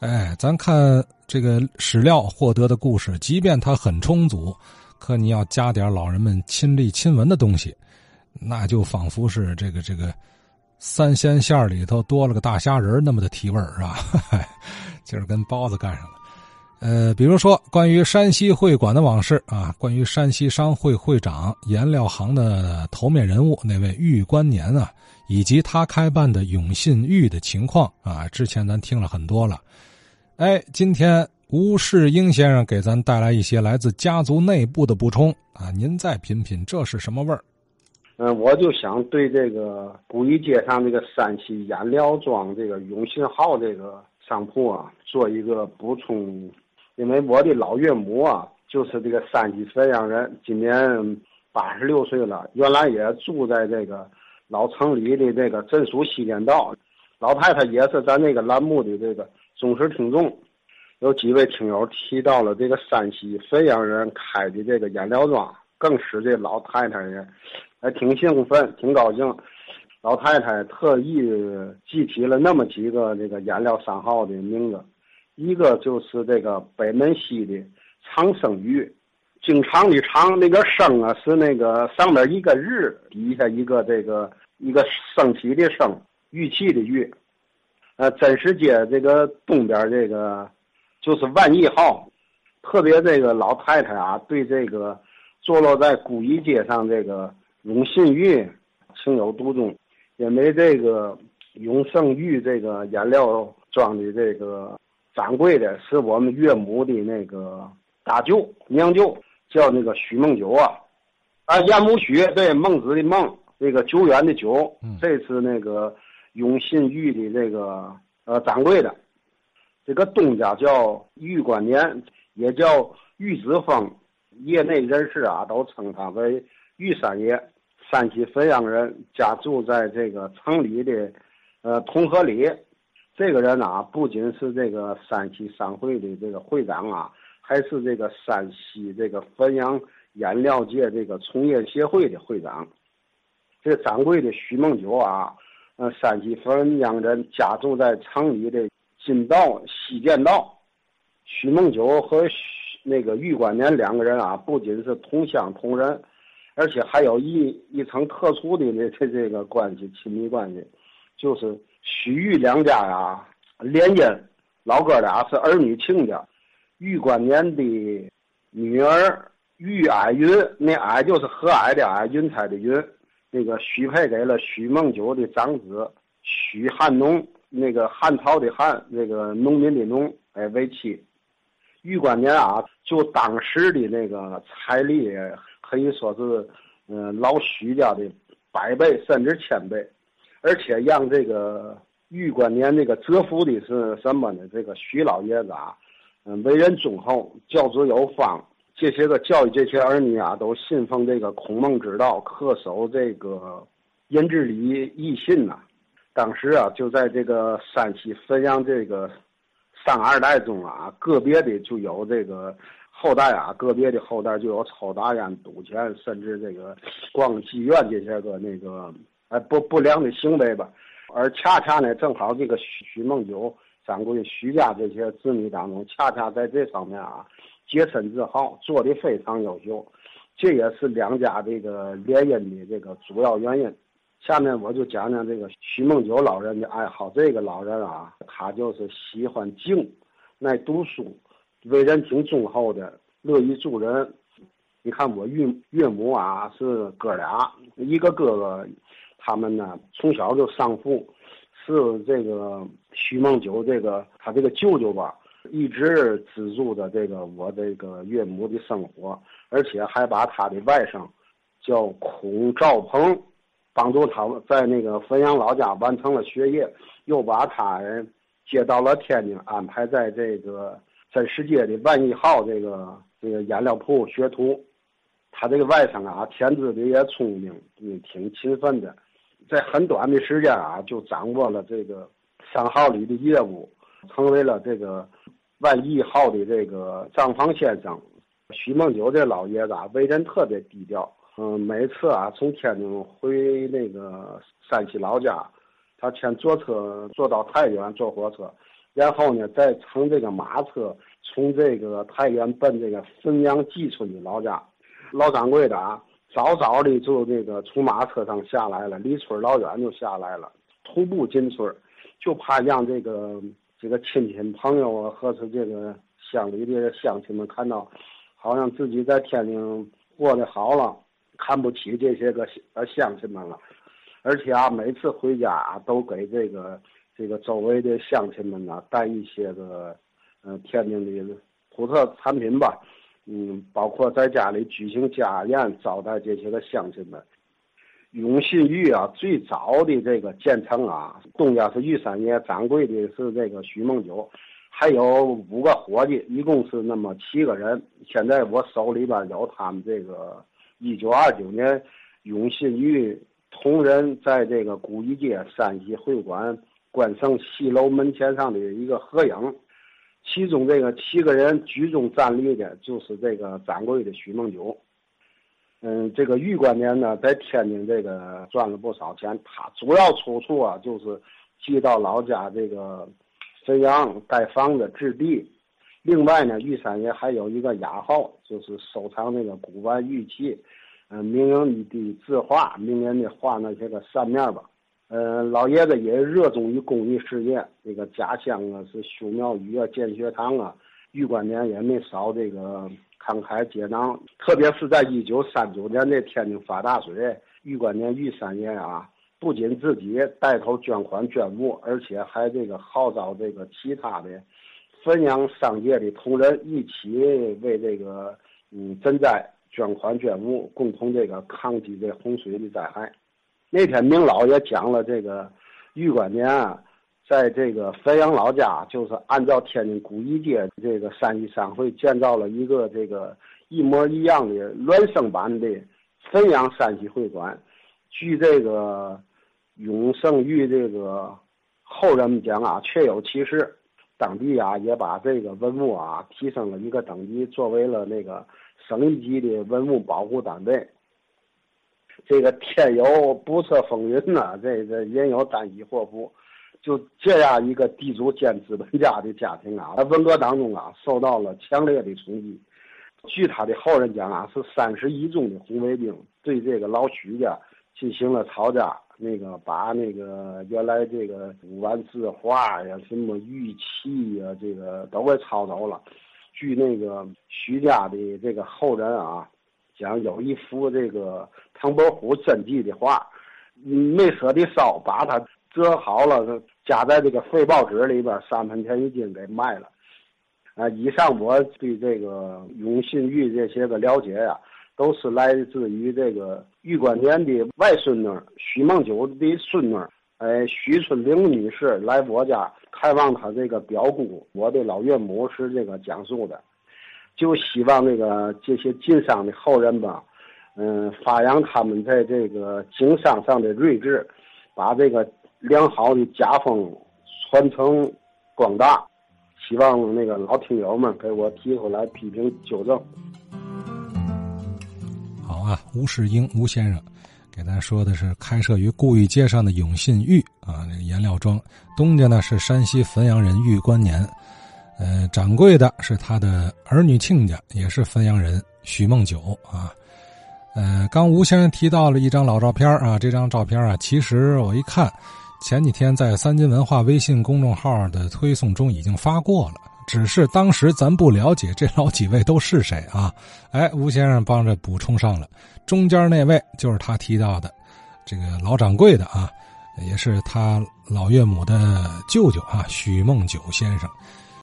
哎，咱看这个史料获得的故事，即便它很充足，可你要加点老人们亲历亲闻的东西，那就仿佛是这个这个三鲜馅里头多了个大虾仁那么的提味儿，是吧？今儿跟包子干上了。呃，比如说关于山西会馆的往事啊，关于山西商会会长颜料行的头面人物那位玉观年啊，以及他开办的永信玉的情况啊，之前咱听了很多了。哎，今天吴世英先生给咱带来一些来自家族内部的补充啊，您再品品这是什么味儿？嗯，我就想对这个古一街上这个山西颜料庄这个永信号这个商铺啊，做一个补充。因为我的老岳母啊，就是这个山西汾阳人，今年八十六岁了。原来也住在这个老城里的这个镇属西涧道，老太太也是咱那个栏目的这个忠实听众。有几位听友提到了这个山西汾阳人开的这个颜料庄，更使这老太太也还挺兴奋、挺高兴。老太太特意记起了那么几个这个颜料商号的名字。一个就是这个北门西的长生玉，经常的长那个生啊是那个上面一个日，底下一个这个一个升起的升，玉器的玉。呃，真实街这个东边这个就是万亿号，特别这个老太太啊，对这个坐落在古一街上这个永信玉情有独钟，因为这个永盛玉这个颜料庄的这个。掌柜的是我们岳母的那个大舅娘舅，叫那个许梦九啊，啊，燕母许对孟子的孟，这个久远的久，这次那个永信玉的这个呃掌柜的，这个东家叫玉观年，也叫玉子峰，业内人士啊都称他为玉三爷，山西汾阳人，家住在这个城里的呃同和里。这个人啊，不仅是这个山西商会的这个会长啊，还是这个山西这个汾阳颜料界这个从业协会的会长。这掌柜的徐梦九啊，呃，山西汾阳人，家住在城里的金道西涧道。徐梦九和那个玉观年两个人啊，不仅是同乡同人，而且还有一一层特殊的这这个关系，亲密关系，就是。许玉两家呀联姻，老哥俩是儿女亲家。玉观年的女儿玉霭云，那霭就是和蔼的矮，云彩的云。那个许配给了许梦九的长子许汉农，那个汉朝的汉，那个农民的农，哎为妻。玉观年啊，就当时的那个财力，可以说是，嗯，老许家的百倍甚至千倍。而且让这个玉观年那个折服的是什么呢？这个许老爷子啊，嗯，为人忠厚，教子有方。这些个教育这些儿女啊，都信奉这个孔孟之道，恪守这个言之礼义信呐。当时啊，就在这个山西汾阳这个三二代中啊，个别的就有这个后代啊，个别的后代就有抽大烟、赌钱，甚至这个逛妓院这些个那个。哎，不不良的行为吧，而恰恰呢，正好这个徐徐梦九掌柜徐家这些子女当中，恰恰在这方面啊，洁身自好，做的非常优秀，这也是两家这个联姻的这个主要原因。下面我就讲讲这个徐梦九老人的爱好。这个老人啊，他就是喜欢静，爱读书，为人挺忠厚的，乐于助人。你看我岳岳母啊，是哥俩，一个哥哥。他们呢，从小就丧父，是这个徐梦九这个他这个舅舅吧，一直资助的这个我这个岳母的生活，而且还把他的外甥叫孔兆鹏，帮助他在那个汾阳老家完成了学业，又把他接到了天津，安排在这个真实街的万亿号这个这个颜料铺学徒。他这个外甥啊，天资的也聪明，也挺勤奋的。在很短的时间啊，就掌握了这个商号里的业务，成为了这个万亿号的这个账房先生。徐梦九这老爷子啊，为人特别低调。嗯，每次啊从天津回那个山西老家，他先坐车坐到太原，坐火车，然后呢再乘这个马车从这个太原奔这个汾阳蓟村的老家。老掌柜的啊，早早的就这个从马车上下来了，离村老远就下来了，徒步进村，就怕让这个这个亲戚朋友啊，或是这个乡里的乡亲们看到，好像自己在天津过得好了，看不起这些个呃乡亲们了。而且啊，每次回家，都给这个这个周围的乡亲们呢带一些个嗯天津的土特产品吧。嗯，包括在家里举行家宴招待这些个乡亲们。永信峪啊，最早的这个建成啊，东家是玉三爷，掌柜的是这个许梦九，还有五个伙计，一共是那么七个人。现在我手里边有他们这个一九二九年永信峪同仁在这个古一街山西会馆关圣西楼门前上的一个合影。其中这个七个人居中站立的，就是这个掌柜的许梦九。嗯，这个玉观年呢，在天津这个赚了不少钱。他主要出处啊，就是寄到老家这个汾阳盖房子置地。另外呢，玉三爷还有一个雅号，就是收藏那个古玩玉器，嗯，名人的字画，名人的画那些个扇面吧。呃，老爷子也热衷于公益事业，这个家乡啊是修庙宇啊、建学堂啊，玉观年也没少这个慷慨解囊。特别是在一九三九年的天津发大水，玉观年玉三爷啊，不仅自己带头捐款捐物，而且还这个号召这个其他的汾阳商界的同仁一起为这个嗯赈灾捐款捐物，共同这个抗击这洪水的灾害。那天明老也讲了，这个玉观年啊，在这个汾阳老家，就是按照天津古一街这个山西商会建造了一个这个一模一样的孪生版的汾阳山西会馆。据这个永盛玉这个后人们讲啊，确有其事。当地啊也把这个文物啊提升了一个等级，作为了那个省一级的文物保护单位。这个天有不测风云呐，这这人有旦夕祸福，就这样一个地主兼资本家的家庭啊，在文革当中啊，受到了强烈的冲击。据他的后人讲啊，是三十一中的红卫兵对这个老许家进行了抄家，那个把那个原来这个古玩字画呀、什么玉器呀，这个都给抄走了。据那个许家的这个后人啊。讲有一幅这个唐伯虎真迹的画，没舍得烧，把它折好了，夹在这个废报纸里边，三分钱一斤给卖了。啊，以上我对这个永信玉这些个了解呀，都是来自于这个玉观年的外孙女许梦九的孙女，哎，许春玲女士来我家看望她这个表姑，我的老岳母是这个讲述的。就希望那个这些经商的后人吧，嗯，发扬他们在这个经商上的睿智，把这个良好的家风传承光大。希望那个老听友们给我提出来批评纠正。好啊，吴世英吴先生给大家说的是开设于故意街上的永信峪啊，那个颜料庄东家呢是山西汾阳人玉观年。呃，掌柜的是他的儿女亲家，也是汾阳人许梦九啊。呃，刚吴先生提到了一张老照片啊，这张照片啊，其实我一看，前几天在三金文化微信公众号的推送中已经发过了，只是当时咱不了解这老几位都是谁啊。哎，吴先生帮着补充上了，中间那位就是他提到的这个老掌柜的啊，也是他老岳母的舅舅啊，许梦九先生。